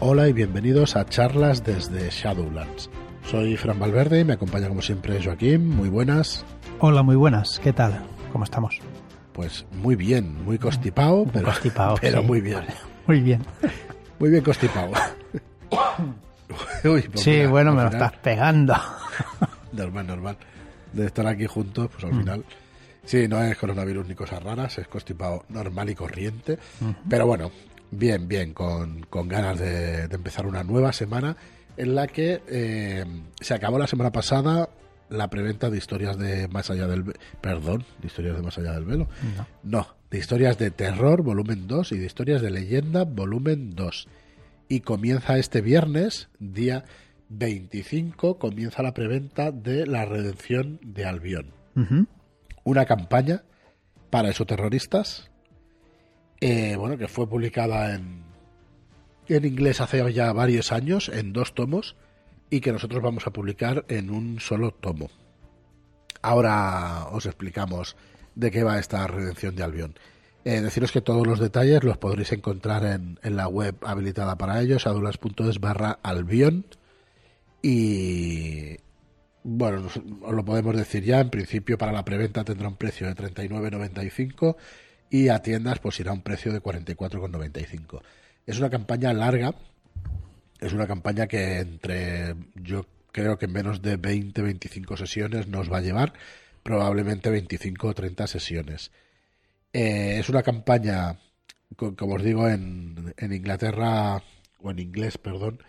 Hola y bienvenidos a charlas desde Shadowlands. Soy Fran Valverde y me acompaña como siempre Joaquín. Muy buenas. Hola, muy buenas. ¿Qué tal? ¿Cómo estamos? Pues muy bien, muy constipado, pero, Constipado, pero sí. muy bien. Muy bien. Muy bien constipado. Uy, pues Sí, mira, bueno, me lo estás pegando. Normal, normal. De estar aquí juntos, pues al final. Sí, no es coronavirus ni cosas raras, es constipado normal y corriente. Pero bueno, bien, bien, con, con ganas de, de empezar una nueva semana en la que eh, se acabó la semana pasada la preventa de historias de Más allá del Perdón, de historias de Más allá del velo. No. No, de historias de terror, volumen 2, y de historias de leyenda, volumen 2. Y comienza este viernes, día 25, comienza la preventa de La Redención de Albión. Una campaña para esoterroristas, eh, bueno, que fue publicada en, en inglés hace ya varios años, en dos tomos, y que nosotros vamos a publicar en un solo tomo. Ahora os explicamos de qué va esta redención de Albión. Eh, deciros que todos los detalles los podréis encontrar en, en la web habilitada para ellos, adulas.es barra. Y bueno, os lo podemos decir ya, en principio para la preventa tendrá un precio de 39,95 y a tiendas pues irá a un precio de 44,95. Es una campaña larga, es una campaña que entre, yo creo que en menos de 20-25 sesiones nos va a llevar, probablemente 25 o 30 sesiones. Eh, es una campaña, co- como os digo, en, en Inglaterra, o en inglés, perdón,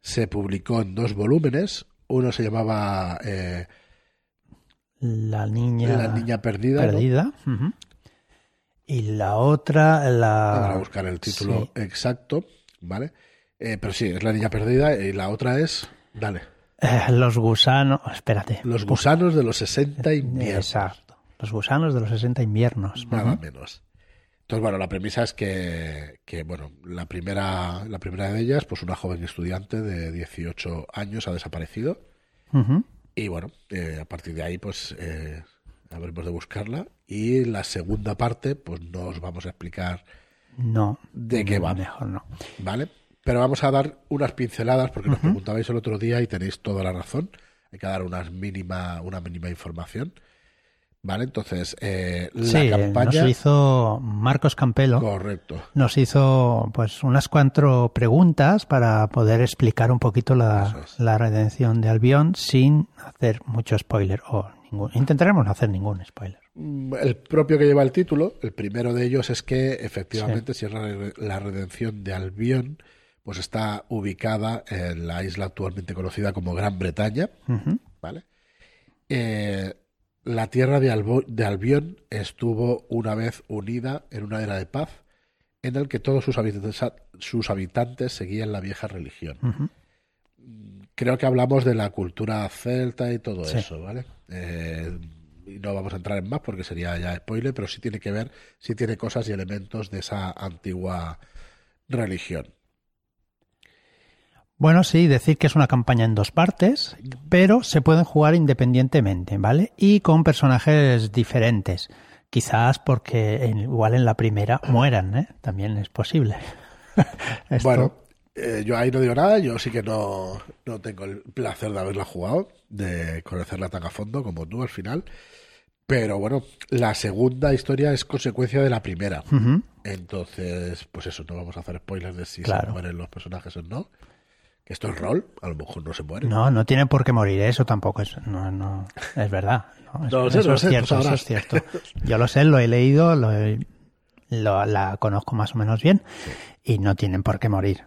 se publicó en dos volúmenes. Uno se llamaba eh, La niña, La Niña Perdida. ¿no? perdida. Y la otra, la... Para buscar el título sí. exacto, ¿vale? Eh, pero sí, es La Niña Perdida y la otra es, dale, Eh, los gusanos... Espérate. Los Gusanos de los 60 inviernos. Exacto. Los gusanos de los 60 inviernos. Nada menos. Entonces, bueno, la premisa es que, que, bueno, la primera, la primera de ellas, pues una joven estudiante de 18 años ha desaparecido. Y bueno, eh, a partir de ahí, pues eh, habremos de buscarla. Y la segunda parte, pues no os vamos a explicar, No. ¿De qué va? Mejor no. ¿vale? Pero vamos a dar unas pinceladas, porque nos preguntabais el otro día y tenéis toda la razón. Hay que dar unas mínima, una mínima información. ¿Vale? Entonces, eh, la sí, campaña. nos hizo Marcos Campelo. Correcto. nos hizo pues unas cuatro preguntas para poder explicar un poquito la, es. la redención de Albión sin hacer mucho spoiler o ningún intentaremos no hacer ningún spoiler Mm, El propio que lleva el título, el primero de ellos es que efectivamente si es la, redención de Albión, pues está ubicada en la isla actualmente conocida como Gran Bretaña. ¿vale? Eh, la tierra de, Albo- de Albión estuvo una vez unida en una era de paz en el que todos sus habitantes, sus habitantes seguían la vieja religión. Ujú. Creo que hablamos de la cultura celta y todo Sí. eso, ¿vale? Eh, y no vamos a entrar en más porque sería ya spoiler, pero sí tiene que ver, sí tiene cosas y elementos de esa antigua religión. bueno sí decir que es una campaña en dos partes pero se pueden jugar independientemente vale y con personajes diferentes quizás porque en- igual en la primera mueran ¿eh? también es posible Esto- Bueno, eh, yo ahí no digo nada, yo sí que no, no tengo el placer de haberla jugado, de conocerla tan a fondo como tú al final. Pero bueno, la segunda historia es consecuencia de la primera. Entonces, pues eso, no vamos a hacer spoilers de si se mueren los personajes o no. Que esto es rol, a lo mejor no se mueren. No, no tiene por qué morir, eso tampoco es, no, no, es verdad. No, No lo eso, no es cierto, eso es cierto. Yo lo sé, lo he leído, lo he- lo- la conozco más o menos bien y no tienen por qué morir.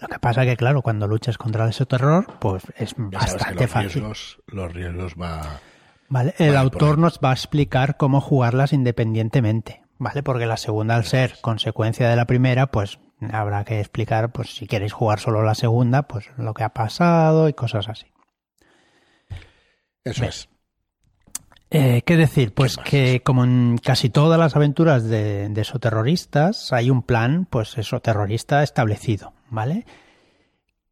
Lo que pasa que, claro, cuando luchas contra ese terror, pues es Ya bastante los fácil. riesgos, los riesgos va... ¿Vale? El autor nos va a explicar cómo jugarlas independientemente, ¿vale? Porque la segunda, al ser consecuencia de la primera, pues habrá que explicar, pues si queréis jugar solo la segunda, pues lo que ha pasado y cosas así. Eso Bien. es. Eh, ¿Qué decir? Pues que como en casi todas las aventuras de, de esoterroristas hay un plan, pues eso, terrorista establecido, ¿vale?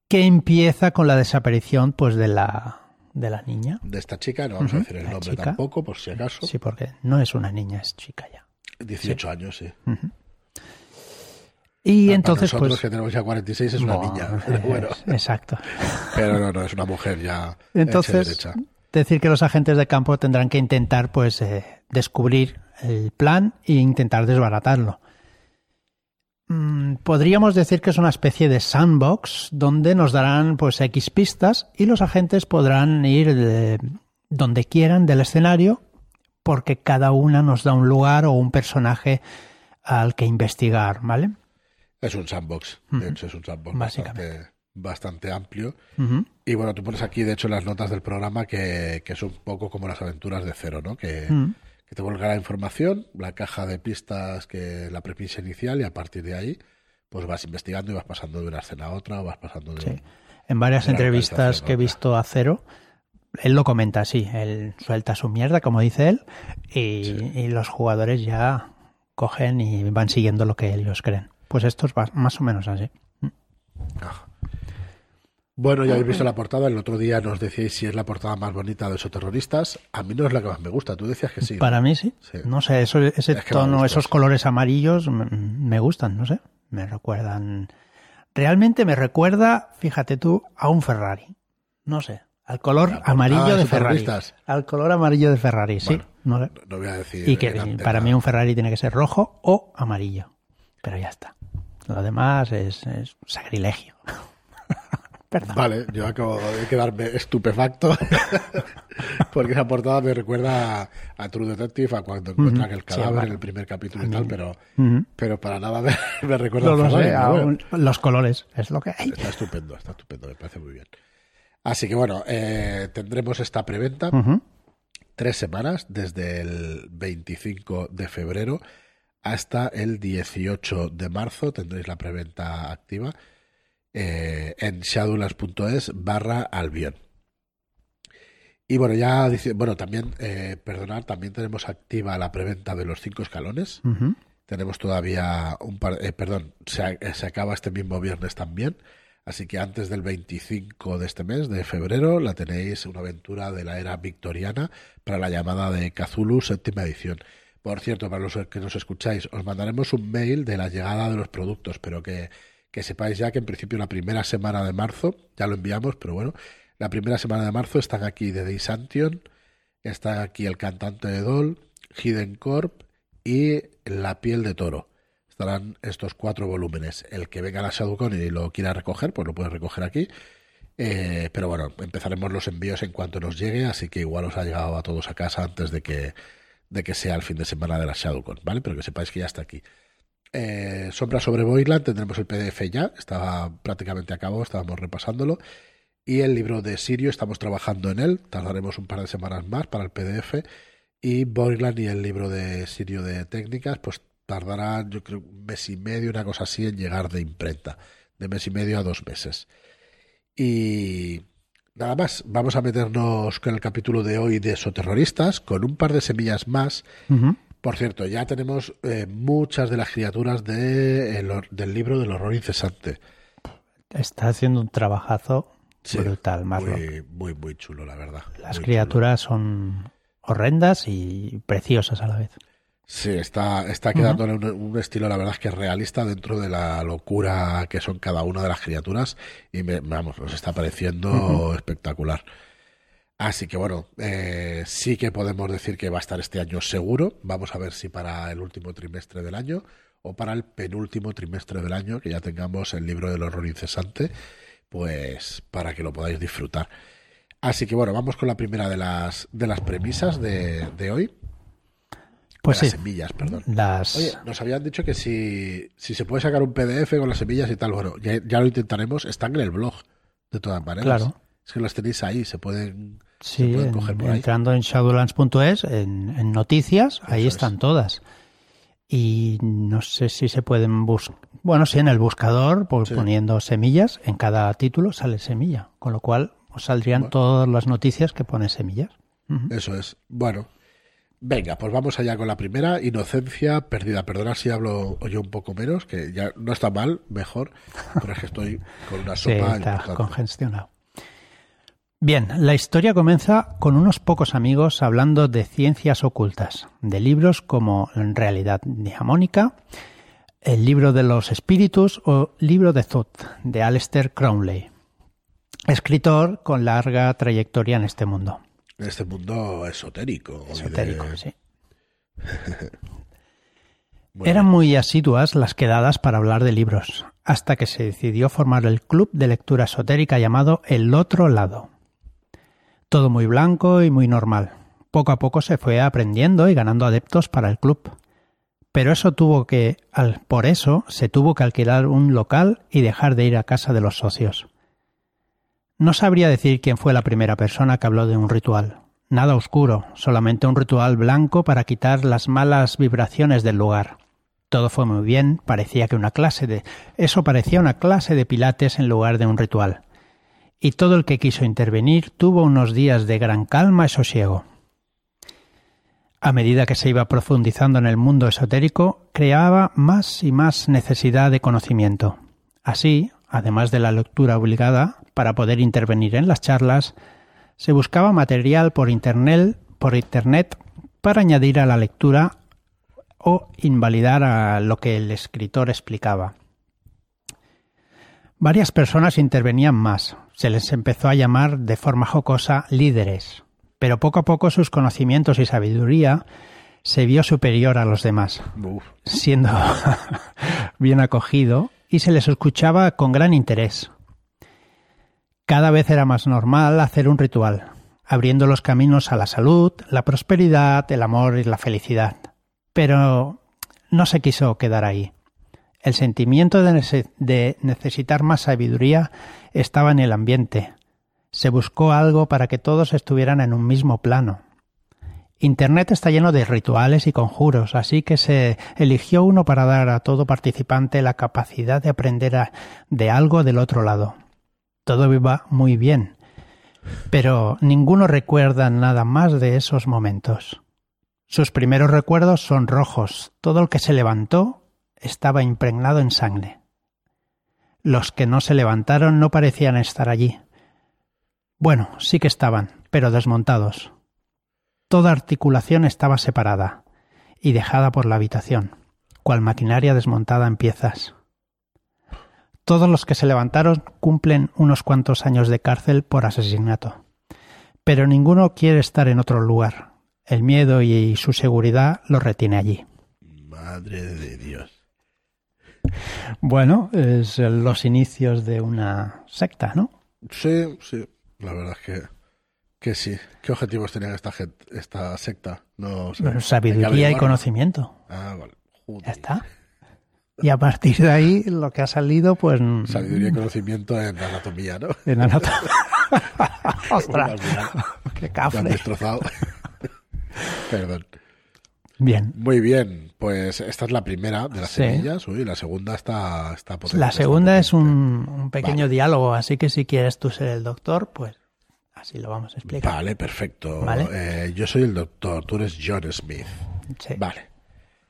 Que empieza con la desaparición, pues de la, de la niña. De esta chica, no vamos a decir el la nombre chica. tampoco, por si acaso. Sí, porque no es una niña, es chica ya. 18 años, sí. Y Para entonces, nosotros pues. que tenemos ya 46 es una no, niña. Pero bueno, Exacto. pero no, no, es una mujer ya. hecha Entonces, derecha. decir que los agentes de campo tendrán que intentar, pues, eh, descubrir el plan e intentar desbaratarlo. Mm, Podríamos decir que es una especie de sandbox donde nos darán pues X pistas y los agentes podrán ir de donde quieran del escenario porque cada una nos da un lugar o un personaje al que investigar, ¿vale? Es un sandbox. De hecho, es un sandbox bastante, bastante amplio. Y bueno, tú pones aquí, de hecho, las notas del programa que, que es un poco como las aventuras de cero, ¿no? Que. Que te vuelca la información, la caja de pistas, que la premisa inicial, y a partir de ahí, pues vas investigando y vas pasando de una escena a otra, o vas pasando de. Sí. un- En varias de entrevistas que he visto a Cero, él lo comenta así, él suelta su mierda, como dice él, y, y los jugadores ya cogen y van siguiendo lo que ellos creen. Pues esto es más o menos así. Bueno, ya habéis visto la portada. El otro día nos decíais si es la portada más bonita de esos terroristas. A mí no es la que más me gusta. Tú decías que sí. ¿no? Para mí sí. Sí. No sé, eso, ese Es que me tono, gusta, esos sí. colores amarillos me, me gustan, no sé. Me recuerdan. Realmente me recuerda, fíjate tú, a un Ferrari. No sé. Al color amarillo de Ferrari. Al color amarillo de Ferrari, sí. Bueno, No sé. No voy a decir. Y que para mí un Ferrari tiene que ser rojo o amarillo. Pero ya está. Lo demás es, es sacrilegio. Perdón. Vale, yo acabo de quedarme estupefacto porque esa portada me recuerda a, a True Detective, a cuando encuentran el cadáver bueno. en el primer capítulo y tal, pero, pero para nada me, me recuerda No a Ferrari, sé, bueno. aún- los colores es lo que hay. Está estupendo, está estupendo, me parece muy bien. Así que bueno, eh, tendremos esta preventa tres semanas, desde el 25 de febrero hasta el 18 de marzo. Tendréis la preventa activa eh, en shadowlands.es barra albion. Y bueno, ya dice, bueno, también, eh, perdonad, también tenemos activa la preventa de los cinco escalones. Tenemos todavía un par, eh, perdón, se, eh, se acaba este mismo viernes también. Así que antes del 25 de este mes, de febrero, la tenéis una aventura de la era victoriana para la llamada de Cthulhu, séptima edición. Por cierto, para los que nos escucháis, os mandaremos un mail de la llegada de los productos, pero que, que sepáis ya que en principio la primera semana de marzo, ya lo enviamos, pero bueno, la primera semana de marzo están aquí de Deisantion, está aquí el cantante de Doll, Hidden Corp y La piel de toro. Estarán estos cuatro volúmenes. El que venga a la ShadowCon y lo quiera recoger, pues lo puede recoger aquí. Eh, pero bueno, empezaremos los envíos en cuanto nos llegue, así que igual os ha llegado a todos a casa antes de que, de que sea el fin de semana de la ShadowCon, ¿vale? Pero que sepáis que ya está aquí. Eh, Sombra sobre Boyland, tendremos el PDF ya, estaba prácticamente a cabo, estábamos repasándolo. Y el libro de Sirio, estamos trabajando en él, tardaremos un par de semanas más para el PDF. Y Boyland y el libro de Sirio de técnicas, pues tardarán, yo creo, un mes y medio, una cosa así, en llegar de imprenta. De mes y medio a dos meses. Y nada más, vamos a meternos con el capítulo de hoy de Soterroristas, con un par de semillas más. Por cierto, ya tenemos eh, muchas de las criaturas de, el hor- del libro del horror incesante. Está haciendo un trabajazo Sí, brutal, Marlon. Muy, muy, muy chulo, la verdad. Las Muy criaturas son horrendas y preciosas a la vez. Sí, está, está quedándole un, un estilo, la verdad es que realista dentro de la locura que son cada una de las criaturas. Y me- vamos, nos está pareciendo espectacular. Así que bueno, eh, sí que podemos decir que va a estar este año seguro. Vamos a ver si para el último trimestre del año o para el penúltimo trimestre del año, que ya tengamos el libro del horror incesante, pues para que lo podáis disfrutar. Así que bueno, vamos con la primera de las, de las premisas de, de hoy. Pues sí, las semillas, perdón. las... Oye, nos habían dicho que si, si se puede sacar un PDF con las semillas y tal, bueno, ya, ya lo intentaremos. Están en el blog, de todas maneras. Claro. Es que las tenéis ahí, se pueden, Sí, pueden en- coger por ahí. entrando en shadowlands.es, en, en noticias, ahí es. están todas. Y no sé si se pueden buscar. Bueno, sí, en el buscador, pues, Sí. poniendo semillas, en cada título sale semilla, con lo cual os saldrían Bueno. todas las noticias que pone semillas. Eso es. Bueno, venga, pues vamos allá con la primera. Inocencia perdida. Perdona si hablo yo un poco menos, que ya no está mal, mejor, pero es que estoy con una Sí, sopa está importante. congestionado. Bien, la historia comienza con unos pocos amigos hablando de ciencias ocultas, de libros como En realidad diamónica, El libro de los espíritus o libro de Thoth de Aleister Crowley, escritor con larga trayectoria en este mundo. En este mundo esotérico. Esotérico, sí. Eran muy asiduas las quedadas para hablar de libros, hasta que se decidió formar el club de lectura esotérica llamado El Otro Lado. Todo muy blanco y muy normal. Poco a poco se fue aprendiendo y ganando adeptos para el club. Pero eso tuvo que, por eso, se tuvo que alquilar un local y dejar de ir a casa de los socios. No sabría decir quién fue la primera persona que habló de un ritual. Nada oscuro, solamente un ritual blanco para quitar las malas vibraciones del lugar. Todo fue muy bien, parecía que una clase de... Eso parecía una clase de pilates en lugar de un ritual. Y todo el que quiso intervenir tuvo unos días de gran calma y sosiego. A medida que se iba profundizando en el mundo esotérico, creaba más y más necesidad de conocimiento. Así, además de la lectura obligada, para poder intervenir en las charlas, se buscaba material por internet, por internet para añadir a la lectura o invalidar a lo que el escritor explicaba. Varias personas intervenían más. Se les empezó a llamar de forma jocosa líderes, pero poco a poco sus conocimientos y sabiduría se vio superior a los demás, siendo bien acogido y se les escuchaba con gran interés. Cada vez era más normal hacer un ritual, abriendo los caminos a la salud, la prosperidad, el amor y la felicidad. Pero no se quiso quedar ahí. El sentimiento de, necesitar más sabiduría estaba en el ambiente. Se buscó algo para que todos estuvieran en un mismo plano. Internet está lleno de rituales y conjuros, así que se eligió uno para dar a todo participante la capacidad de aprender de algo del otro lado. Todo iba muy bien, pero ninguno recuerda nada más de esos momentos. Sus primeros recuerdos son rojos. Todo el que se levantó estaba impregnado en sangre. Los que no se levantaron no parecían estar allí. Bueno, sí que estaban, pero desmontados. Toda articulación estaba separada y dejada por la habitación, cual maquinaria desmontada en piezas. Todos los que se levantaron cumplen unos cuantos años de cárcel por asesinato. Pero ninguno quiere estar en otro lugar, el miedo y su seguridad lo retiene allí. Madre de Dios. Bueno, es los inicios de una secta, ¿no? Sí, sí. La verdad es que, que sí. ¿Qué objetivos tenía esta, esta secta? No sabiduría y conocimiento. Ah, vale. Ya está. Y a partir de ahí lo que ha salido, pues... Sabiduría y conocimiento en anatomía, ¿no? En anatomía. ¡Ostras! ¡Qué cafre! destrozado. Perdón. Bien. Muy bien, pues esta es la primera de las semillas. Uy, la segunda está, está La segunda es un, pequeño diálogo, así que si quieres tú ser el doctor, pues así lo vamos a explicar. Vale, perfecto. Eh, yo soy el doctor, tú eres John Smith. Vale.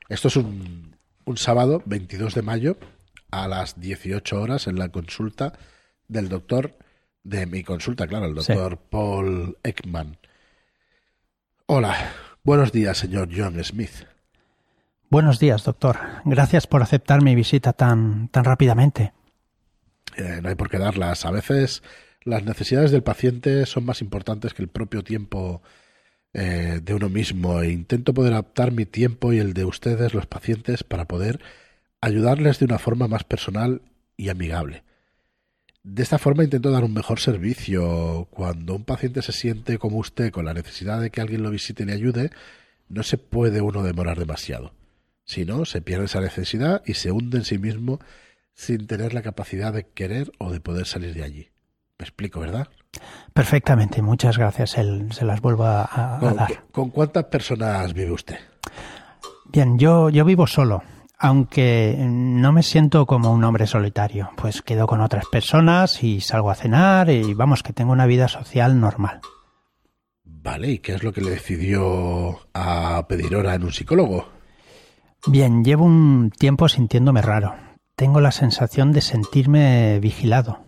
Esto es un, un sábado, 22 de mayo, a las 18 horas en la consulta del doctor, de mi consulta, claro, el doctor Paul Ekman. Hola, buenos días, señor John Smith. Buenos días, doctor. Gracias por aceptar mi visita tan, tan rápidamente. Eh, no hay por qué darlas. A veces las necesidades del paciente son más importantes que el propio tiempo eh, de uno mismo e intento poder adaptar mi tiempo y el de ustedes, los pacientes, para poder ayudarles de una forma más personal y amigable. De esta forma intento dar un mejor servicio. Cuando un paciente se siente como usted con la necesidad de que alguien lo visite y le ayude, no se puede uno demorar demasiado. Si no, se pierde esa necesidad y se hunde en sí mismo sin tener la capacidad de querer o de poder salir de allí. Me explico, ¿verdad? Perfectamente, muchas gracias. se las vuelvo a, dar. ¿Con cuántas personas vive usted? Bien, yo, yo vivo solo aunque no me siento como un hombre solitario, pues quedo con otras personas y salgo a cenar y vamos que tengo una vida social normal. Vale, ¿y qué es lo que le decidió a pedir hora en un psicólogo? Bien, llevo un tiempo sintiéndome raro. Tengo la sensación de sentirme vigilado.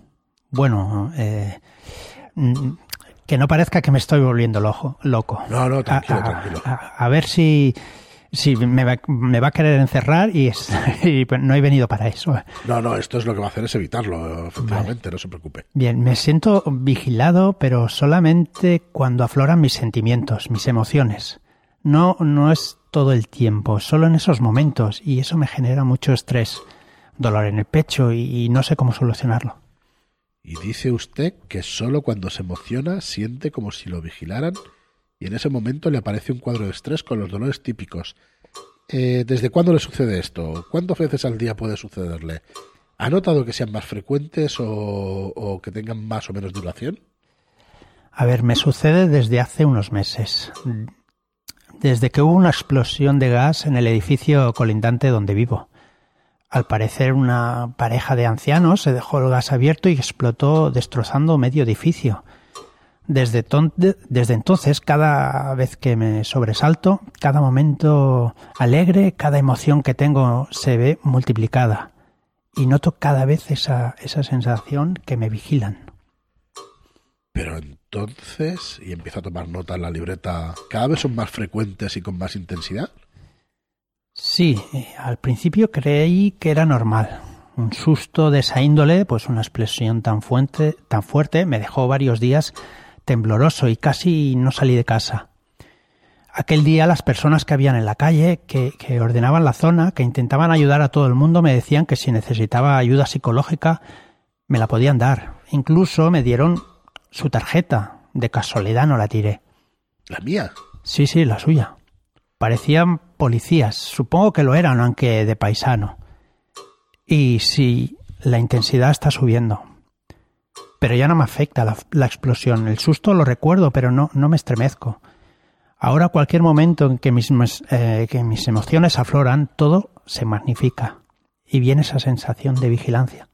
Bueno, eh, que no parezca que me estoy volviendo loco. No, no, tranquilo, tranquilo. a ver si Sí, me va, me va a querer encerrar y, es- y no he venido para eso. No, no, esto es lo que va a hacer es evitarlo, efectivamente, no se preocupe. Bien, me siento vigilado, pero solamente cuando afloran mis sentimientos, mis emociones. No, no es todo el tiempo, solo en esos momentos, y eso me genera mucho estrés, dolor en el pecho y, y no sé cómo solucionarlo. Y dice usted que solo cuando se emociona siente como si lo vigilaran y en ese momento le aparece un cuadro de estrés con los dolores típicos. Eh, ¿Desde cuándo le sucede esto? ¿Cuántas veces al día puede sucederle? ¿Ha notado que sean más frecuentes o, o que tengan más o menos duración? A ver, me sucede desde hace unos meses. Desde que hubo una explosión de gas en el edificio colindante donde vivo. Al parecer una pareja de ancianos se dejó el gas abierto y explotó destrozando medio edificio. Desde, ton- de- desde entonces, cada vez que me sobresalto, cada momento alegre, cada emoción que tengo se ve multiplicada. Y noto cada vez esa, esa sensación que me vigilan. Pero entonces, y empieza a tomar nota en la libreta, ¿cada vez son más frecuentes y con más intensidad? Sí, eh, al principio creí que era normal. Un susto de esa índole, pues una explosión tan fuerte, tan fuerte, me dejó varios días tembloroso y casi no salí de casa. Aquel día las personas que habían en la calle, que, que ordenaban la zona, que intentaban ayudar a todo el mundo, me decían que si necesitaba ayuda psicológica, me la podían dar. Incluso me dieron su tarjeta. De casualidad no la tiré. La mía. Sí, sí, la suya. Parecían policías, supongo que lo eran, aunque de paisano. Y sí, la intensidad está subiendo. Pero ya no me afecta la, explosión. El susto lo recuerdo, pero no, no me estremezco. Ahora cualquier momento en que mis, eh, que mis emociones afloran, todo se magnifica. Y viene esa sensación de vigilancia.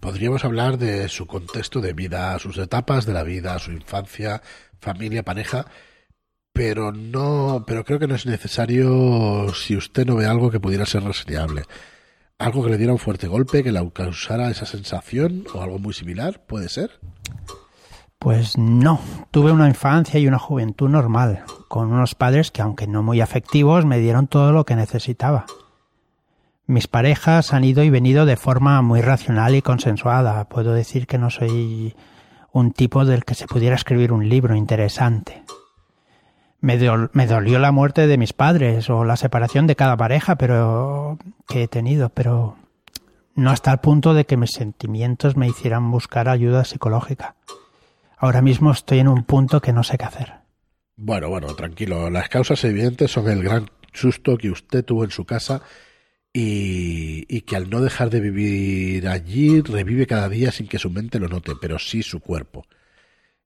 Podríamos hablar de su contexto de vida, sus etapas de la vida, su infancia, familia, pareja, pero no, pero creo que no es necesario si usted no ve algo que pudiera ser reseñable. Algo que le diera un fuerte golpe, que le causara esa sensación o algo muy similar, puede ser. Pues no, tuve una infancia y una juventud normal, con unos padres que, aunque no muy afectivos, me dieron todo lo que necesitaba. Mis parejas han ido y venido de forma muy racional y consensuada. Puedo decir que no soy un tipo del que se pudiera escribir un libro interesante. Me, me dolió la muerte de mis padres o la separación de cada pareja pero que he tenido, pero no hasta el punto de que mis sentimientos me hicieran buscar ayuda psicológica. Ahora mismo estoy en un punto que no sé qué hacer. Bueno, bueno, tranquilo. Las causas evidentes son el gran susto que usted tuvo en su casa y, y que al no dejar de vivir allí revive cada día sin que su mente lo note, pero sí su cuerpo.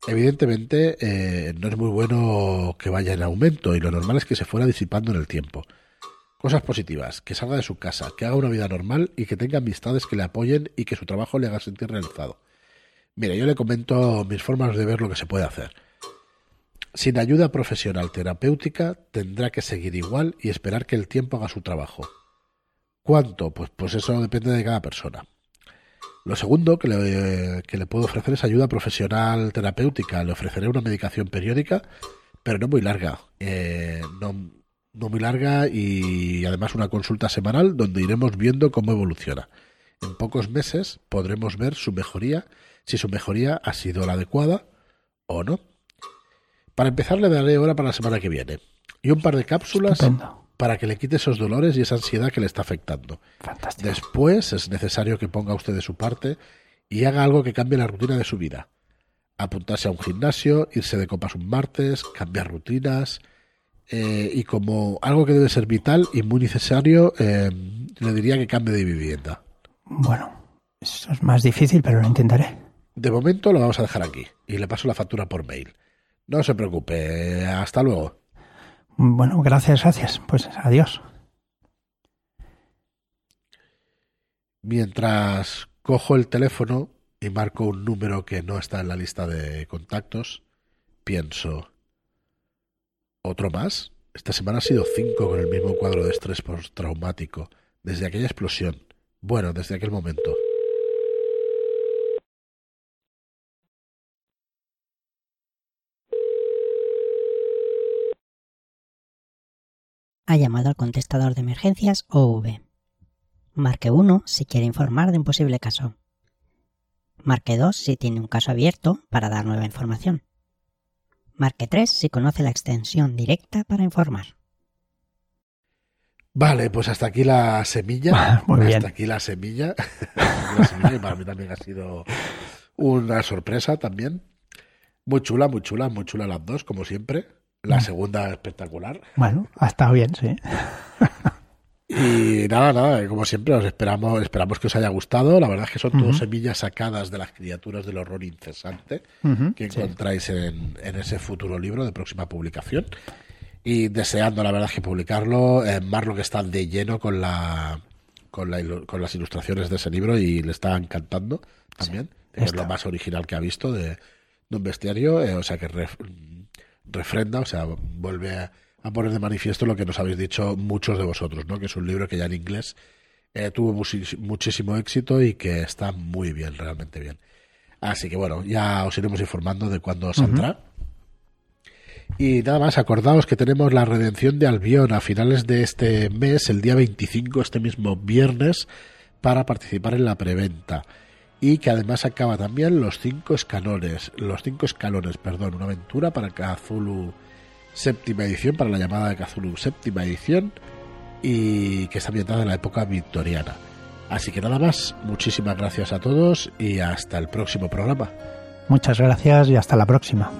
Evidentemente eh, no es muy bueno que vaya en aumento y lo normal es que se fuera disipando en el tiempo. Cosas positivas, que salga de su casa, que haga una vida normal y que tenga amistades que le apoyen y que su trabajo le haga sentir realizado. Mire, yo le comento mis formas de ver lo que se puede hacer. Sin ayuda profesional terapéutica tendrá que seguir igual y esperar que el tiempo haga su trabajo. ¿Cuánto? Pues, pues eso depende de cada persona. Lo segundo que le, que le puedo ofrecer es ayuda profesional terapéutica. Le ofreceré una medicación periódica, pero no muy larga. Eh, no, no muy larga y además una consulta semanal donde iremos viendo cómo evoluciona. En pocos meses podremos ver su mejoría, si su mejoría ha sido la adecuada o no. Para empezar le daré hora para la semana que viene y un par de cápsulas. Para que le quite esos dolores y esa ansiedad que le está afectando. Fantástico. Después es necesario que ponga usted de su parte y haga algo que cambie la rutina de su vida. Apuntarse a un gimnasio, irse de copas un martes, cambiar rutinas eh, y como algo que debe ser vital y muy necesario, eh, le diría que cambie de vivienda. Bueno, eso es más difícil, pero lo intentaré. De momento lo vamos a dejar aquí y le paso la factura por mail. No se preocupe, hasta luego. Bueno, gracias, gracias. Pues adiós. Mientras cojo el teléfono y marco un número que no está en la lista de contactos, pienso, ¿otro más? Esta semana ha sido cinco con el mismo cuadro de estrés postraumático, desde aquella explosión. Bueno, desde aquel momento. Ha llamado al contestador de emergencias OV. Marque 1 si quiere informar de un posible caso. Marque 2 si tiene un caso abierto para dar nueva información. Marque 3 si conoce la extensión directa para informar. Vale, pues hasta aquí la semilla. hasta aquí la semilla. la semilla para mí también ha sido una sorpresa también. Muy chula, muy chula, muy chula las dos, como siempre. La segunda espectacular. Bueno, ha estado bien, sí. Y nada, nada, como siempre, os esperamos, esperamos que os haya gustado. La verdad es que son todas semillas sacadas de las criaturas del horror incesante que encontráis en, ese futuro libro de próxima publicación. Y deseando, la verdad, es que publicarlo. Eh, Marlo que está de lleno con la, con, con las ilustraciones de ese libro y le está encantando también. es lo más original que ha visto de, un bestiario. Eh, o sea que refrenda, o sea, vuelve a a poner de manifiesto lo que nos habéis dicho muchos de vosotros, ¿no? que es un libro que ya en inglés eh, tuvo muchísimo éxito y que está muy bien, realmente bien. Así que bueno, ya os iremos informando de cuándo saldrá. Y nada más, acordaos que tenemos la redención de Albión a finales de este mes, el día 25, este mismo viernes, para participar en la preventa. Y que además acaba también los cinco escalones, los cinco escalones, perdón, una aventura para Cthulhu séptima edición, para la llamada de Cthulhu séptima edición, y que está ambientada en la época victoriana. Así que nada más, muchísimas gracias a todos y hasta el próximo programa. Muchas gracias y hasta la próxima.